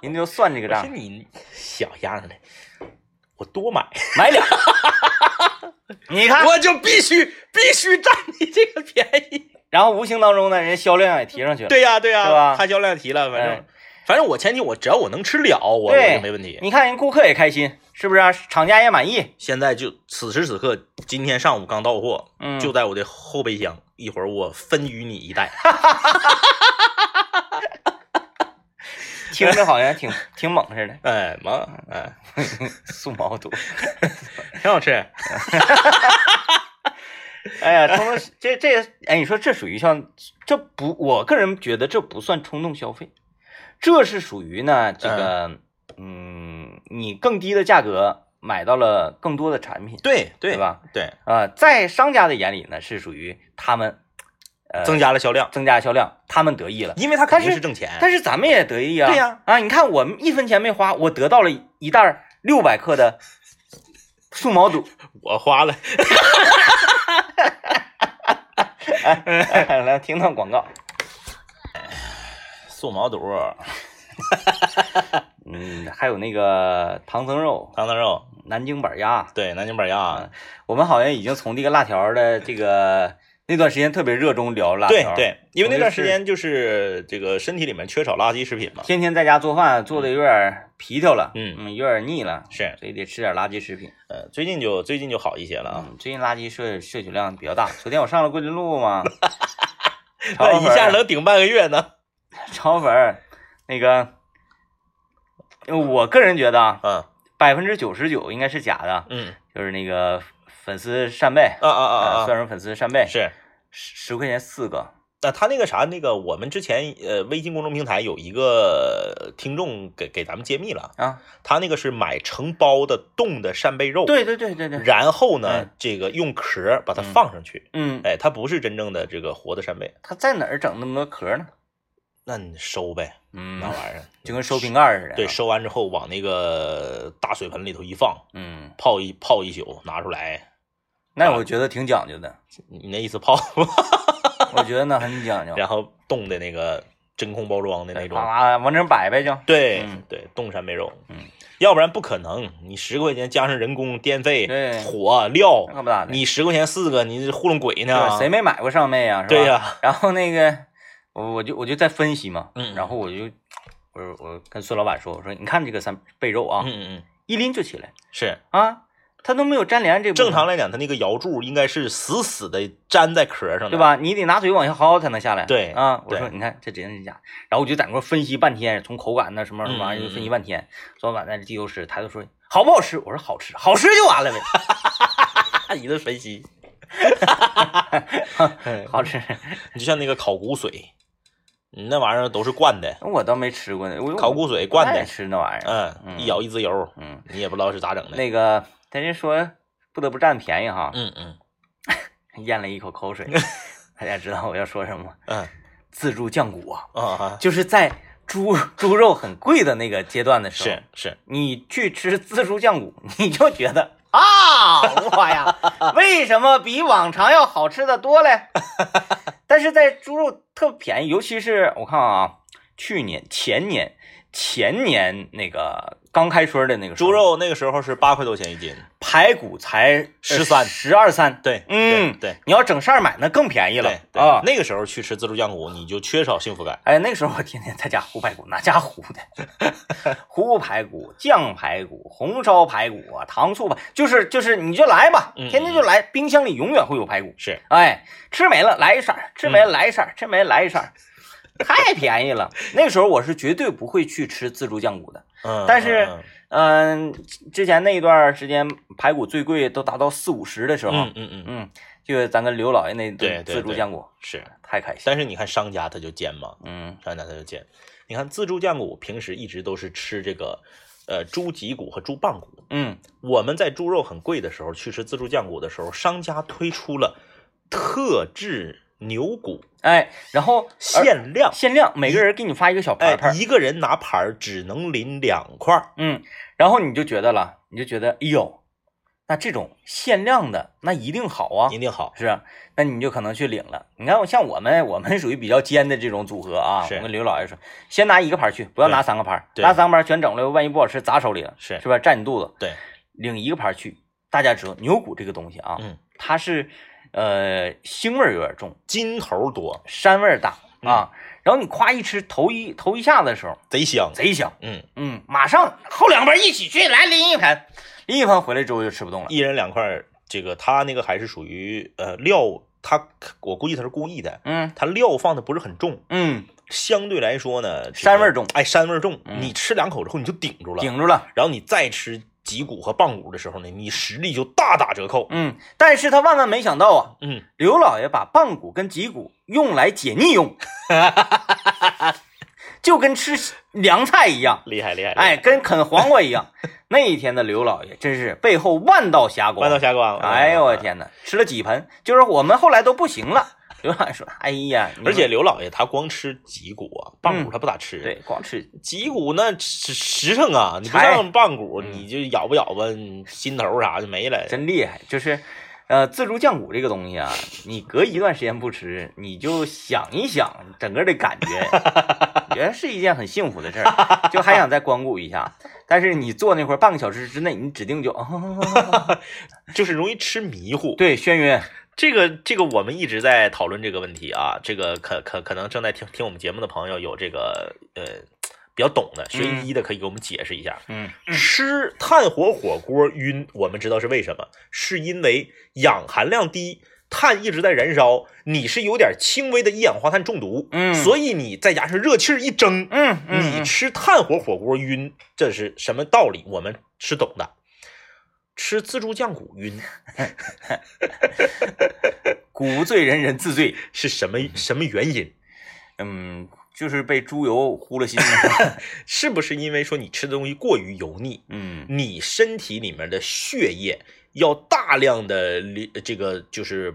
人家就算这个账，是你小样的，我多买，买俩。<laughs> 你看，我就必须必须占你这个便宜。<laughs> 然后无形当中呢，人家销量也提上去了。对呀、对呀、他销量提了，反正、哎反正我前提我只要我能吃了，我我对就没问题。你看人顾客也开心，是不是啊？厂家也满意。现在就此时此刻，今天上午刚到货，嗯，就在我的后备箱，一会儿我分予你一袋。<laughs> 听着好像挺 <laughs> 挺猛似的。哎猛，哎，<laughs> 素毛肚，<laughs> 挺好吃。哎呀，冲动这这，哎，你说这属于像这不？我个人觉得这不算冲动消费，这是属于呢这个，嗯，你更低的价格买到了更多的产品，对对对吧？对，啊、在商家的眼里呢，是属于他们呃增加了销量，增加销量，他们得意了。因为他肯定是是挣钱。但是咱们也得意啊！对呀啊，你看我们一分钱没花，我得到了一袋六百克的素毛肚。<laughs> 我花了，<laughs> 来听段广告。素毛肚、<laughs> 嗯，还有那个唐僧肉、唐僧肉，南京板鸭，对，南京板鸭，我们好像已经从这个辣条的这个那段时间特别热衷聊辣条，对对，因为那段时间就是这个身体里面缺少垃圾食品嘛。天天在家做饭，做的有点皮条了，嗯有点腻了，是，所以得吃点垃圾食品。呃，最近就最近就好一些了啊。嗯，最近垃圾摄摄取量比较大。昨天我上了桂林路嘛，<laughs> 那一下能顶半个月呢。<laughs> 炒粉儿那个，我个人觉得啊，嗯百分之九十九应该是假的，嗯就是那个粉丝扇贝，啊啊啊啊！蒜蓉粉丝扇贝，是，十十块钱四个，那他那个啥，那个我们之前呃微信公众平台有一个听众给给咱们揭秘了，啊，他那个是买成包的冻的扇贝肉，，对对对对对，然后呢嗯这个用壳把它放上去，嗯，哎，它不是真正的这个活的扇贝，他在哪儿整那么多壳呢？那你收呗，嗯那，玩意儿 <laughs> 就跟收瓶盖似的，对，，收完之后往那个大水盆里头一放，嗯，泡一泡一宿，拿出来，那我觉得挺讲究的，你那意思泡，<laughs> 我觉得那很讲究，然后冻的那个真空包装的那种。啊，往那儿摆呗就，对、嗯。对，冻扇贝肉，嗯，要不然不可能，你十块钱加上人工、电费、对。火、料那，可不咋的，你十块钱四个，你是糊弄鬼对呢？谁没买过上妹啊？是吧对呀、然后那个，我我就我就在分析嘛，嗯。然后我就我我跟孙老板说，我说你看这个三贝肉啊，嗯嗯嗯，一拎就起来是。啊，它都没有粘连这部分正常来讲，它那个摇柱应该是死死的粘在壳上的，对？吧？你得拿嘴往下薅才能下来。对啊，我对说你看这真是假，然后我就在那块分析半天，从口感那什么什么玩意儿分析半天。孙老板在这地头师抬头说好不好吃？我说好吃，好吃就完了呗，<laughs> 一顿分析，<laughs> 好吃。你就像那个烤骨髓，你那玩意儿都是灌的，我倒没吃过呢，我烤骨髓灌的爱，吃那玩意儿。嗯，一咬一滋油，嗯，你也不知道是咋整的。那个但是说不得不占便宜哈，嗯嗯咽了一口口水。<laughs> 大家知道我要说什么吗？嗯自助酱骨啊，啊啊，就是在猪猪肉很贵的那个阶段的时候，是是，你去吃自助酱骨，你就觉得啊，我呀，<laughs> 为什么比往常要好吃的多嘞？<laughs> 但是在猪肉特便宜，尤其是我看啊，去年、前年、前年那个刚开春的那个时候猪肉那个时候是八块多钱一斤，排骨才十三十二三，对，嗯对你要整扇儿买那更便宜了对啊。那个时候去吃自助酱骨，你就缺少幸福感。哎，那个时候我天天在家烀排骨，哪家烀的？<laughs> 烀排骨、酱排骨、红烧排骨啊，糖醋排，就是就是你就来吧，嗯天天就来，冰箱里永远会有排骨。是，哎，吃没了来一扇，吃没了来一扇儿，吃没了来一扇，太便宜了。<laughs> 那个时候我是绝对不会去吃自助酱骨的。嗯，但是嗯嗯，之前那一段时间排骨最贵都达到四五十的时候，嗯嗯嗯，嗯，就咱跟刘老爷那对自助酱骨，是。太开心。但是你看商家他就奸嘛，嗯商家他就奸。你看自助酱骨平时一直都是吃这个呃猪脊骨和猪棒骨。嗯我们在猪肉很贵的时候去吃自助酱骨的时候，商家推出了特制牛骨。哎，然后限量，限量，每个人给你发一个小牌哎牌，，一个人拿牌儿只能拎两块。嗯，然后你就觉得了，你就觉得，哎呦，那这种限量的那一定好啊，一定好，是啊，那你就可能去领了。你看，像我们，我们属于比较尖的这种组合啊。我跟刘老爷说，先拿一个牌去，不要拿三个牌，拿三个牌全整了，万一不好吃砸手里了，是。是吧？占你肚子。对，领一个牌去，大家知道牛骨这个东西啊，嗯，它是呃腥味儿有点重，筋头多，膻味儿大嗯啊。然后你夸一吃头一头一下子的时候，贼香。贼香，嗯，嗯，马上后两盘一起去，来拎一盆，拎一盆回来之后就吃不动了。一人两块，这个他那个还是属于呃料，他我估计他是故意的，嗯他料放的不是很重，嗯，相对来说呢，膻味重哎，膻味重，嗯你吃两口之后你就顶住了，顶住了。然后你再吃脊骨和棒骨的时候呢，你实力就大打折扣。嗯，但是他万万没想到啊，嗯，刘老爷把棒骨跟脊骨用来解腻用，<laughs> 就跟吃凉菜一样，厉害厉害，哎，跟啃黄瓜一样。那一天的刘老爷真是背后万道霞光，万道霞光，哎呦我天哪，吃了几盆，就是我们后来都不行了。刘老爷说：“哎呀，而且刘老爷他光吃脊骨啊，棒骨嗯他不咋吃。对，光吃脊骨那实实诚啊，你不柴像棒骨，嗯你就咬吧咬吧，你心头啥就没了。真厉害，就是。”呃，自助酱骨这个东西啊，<laughs> 你隔一段时间不吃，你就想一想整个的感觉，<laughs> 觉得是一件很幸福的事儿，就还想再光顾一下。但是你坐那会儿半个小时之内，你指定就、<laughs> 就是容易吃迷糊。对眩晕。这个这个我们一直在讨论这个问题啊，这个可可可能正在听听我们节目的朋友有这个呃比较懂的学医的，可以给我们解释一下。嗯吃炭火火锅晕，我们知道是为什么？是因为氧含量低，碳一直在燃烧，你是有点轻微的一氧化碳中毒，嗯所以你再加上热气儿一蒸，嗯嗯，你吃炭火火锅晕，这是什么道理？我们是懂的。吃自助酱骨晕 <laughs> 骨醉人人自醉。是什么什么原因？嗯，就是被猪油糊了心了。<laughs> 是不是因为说你吃的东西过于油腻，嗯你身体里面的血液要大量的流这个就是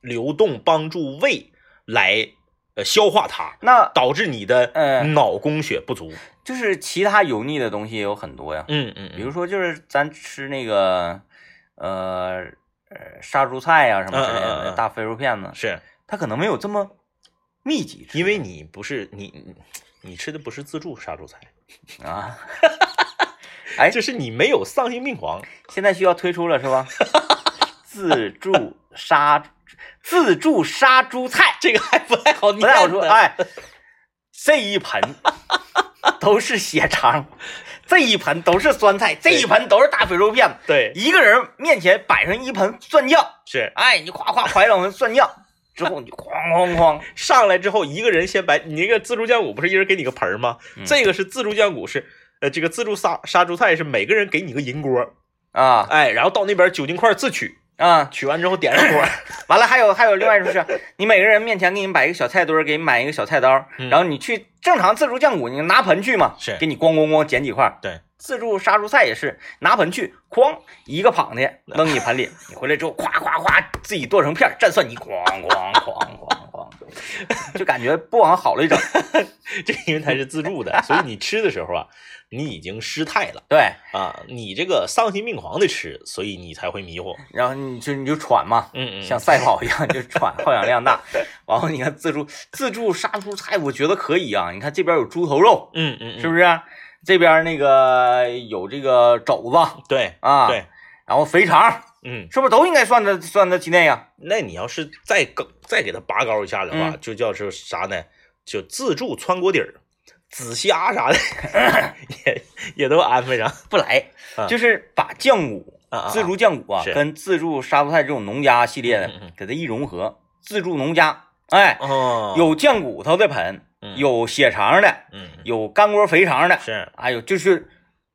流动，帮助胃来呃消化它，那导致你的呃脑供血不足。就是其他油腻的东西也有很多呀，嗯嗯比如说就是咱吃那个呃呃杀猪菜呀、什么之类嗯嗯嗯嗯的大肥肉片子，是它可能没有这么密集，因为你不是你你你吃的不是自助杀猪菜，啊，<laughs> 哎就是你没有丧心病狂。现在需要推出了是吧？<laughs> 自助杀自助杀猪菜，这个还不太好不太好说。哎，这一盆 <laughs> 都是血肠，这一盆都是酸菜，这一盆都是大肥肉片子，对，一个人面前摆上一盆蒜酱，是哎，你夸夸㧟两盆蒜酱，之后你哐哐哐，<laughs> 上来之后，一个人先摆你那个自助酱骨，不是一人给你个盆儿吗？嗯这个是自助酱骨，是呃这个自助杀杀猪菜是每个人给你个银锅，啊哎，然后到那边酒精块自取，啊，取完之后点上火，完了还有还有另外就是，你每个人面前给你摆一个小菜墩儿，给你买一个小菜刀，嗯然后你去正常自助酱骨，你拿盆去嘛，是给你咣咣咣捡几块儿。对，自助杀猪菜也是拿盆去，哐一个膀子扔你盆里，你回来之后咵咵咵自己剁成片儿，蘸蒜泥哐哐哐哐哐，就感觉不往好了整。<laughs> 这因为它是自助的，所以你吃的时候啊，你已经失态了对，啊，你这个丧心病狂的吃，所以你才会迷糊。然后你就你就喘嘛，嗯嗯，像赛跑一样就喘，耗氧量大。<laughs> 然后你看自助自助杀猪菜，我觉得可以啊。你看这边有猪头肉，嗯嗯，是不是？这边那个有这个肘子对啊，对，然后肥肠，嗯，是不是都应该算在算在其内呀？那你要是再更再给它拔高一下的话，嗯就叫是啥呢？就自助穿锅底儿，紫虾啥的也也都安排上。不来，啊就是把酱骨、自助酱骨啊，跟自助杀猪菜这种农家系列的给它一融合，自助农家，哎，哦，有酱骨头的盆，嗯有血肠的，有干锅肥肠的，是还有就是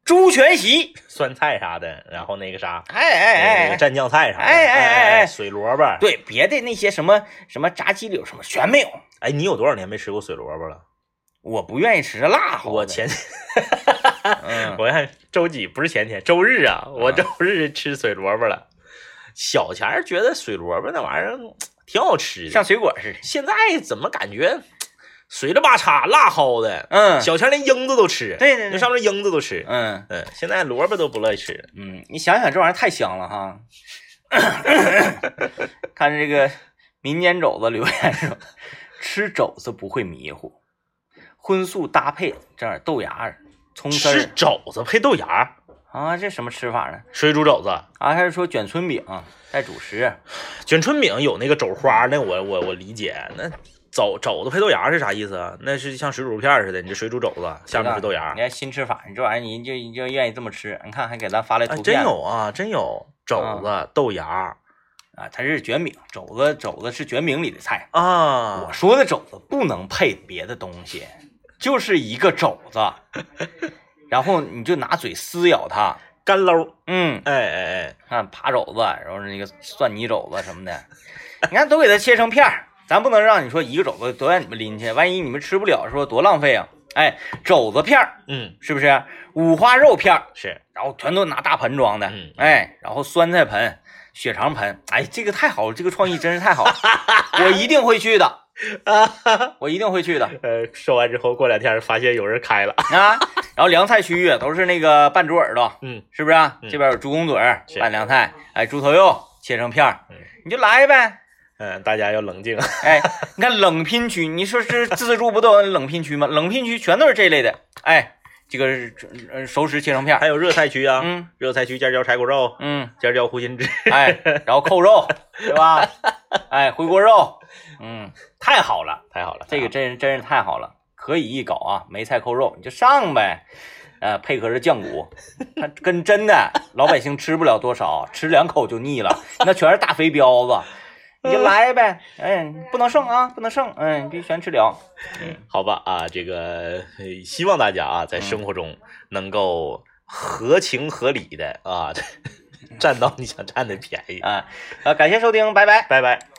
猪全席，酸菜啥的，然后那个啥，哎哎哎哎，那个蘸酱菜啥的，哎哎哎哎水萝卜。，对，别的那些什么什么炸鸡柳什么全没有，哎，你有多少年没吃过水萝卜了？我不愿意吃辣，好我前嗯，我看周几不是前天，周日啊，我啊周日吃水萝卜了。小前儿觉得水萝卜那玩意儿嗯挺好吃的，像水果似的。现在怎么感觉水了吧叉、辣蒿的？嗯，小前连缨子都吃，对对对，那上面缨子都吃。嗯嗯，现在萝卜都不乐意吃。嗯，你想想这玩意儿太香了哈。<coughs> 看这个民间肘子留言说，吃肘子不会迷糊，荤素搭配，整点豆芽儿、葱丝吃肘子配豆芽，啊，这什么吃法呢？水煮肘子。啊，还是说卷春饼带主食？卷春饼有那个肘花，那我我我理解。那肘肘子配豆芽是啥意思啊？那是像水煮片儿似的，你这水煮肘子下面是豆芽你。看新吃法，你这玩意儿你就你就愿意这么吃？你看还给咱发来哎，图片，真有啊，真有肘子、豆芽啊，它是卷饼，肘子肘子是卷饼里的菜。啊我。说的肘子不能配别的东西，就是一个肘子，<laughs> 然后你就拿嘴撕咬它，干捞，嗯，哎哎哎，看扒肘子，然后那个蒜泥肘子什么的，你看都给它切成片儿，咱不能让你说一个肘子都让你们拎去，万一你们吃不了，说多浪费啊！哎，肘子片儿嗯，是不是？五花肉片儿，是。然后全都拿大盆装的。嗯，哎，然后酸菜盆、血肠盆，哎，这个太好了，这个创意真是太好了，<laughs> 我一定会去的，啊，<laughs> 我一定会去的。呃，说完之后过两天发现有人开了，啊，然后凉菜区域都是那个拌猪耳朵，嗯，是不是啊？嗯。这边有猪公嘴拌凉菜，哎，猪头肉切成片儿。嗯，你就来呗。嗯，大家要冷静，<laughs> 哎，你看冷拼区，你说是自助不都有冷拼区吗？冷拼区全都是这类的。哎，这个呃熟食切成片儿，还有热菜区啊，嗯。热菜区尖椒柴骨肉，嗯，尖椒护心汁，哎，然后扣肉，对吧？<laughs> 哎，回锅肉，嗯，太好了，太好了，这个真是真是太好了，可以一搞啊！梅菜扣肉你就上呗，呃，配合着酱骨，<laughs> 它跟真的老百姓吃不了多少，<laughs> 吃两口就腻了，那全是大肥膘子，你就来呗，哎，不能剩啊，不能剩，嗯，必须全吃了。好吧啊，这个呃希望大家啊，在生活中能够合情合理的啊，占到你想占的便宜。啊，啊，感谢收听，拜拜。拜拜。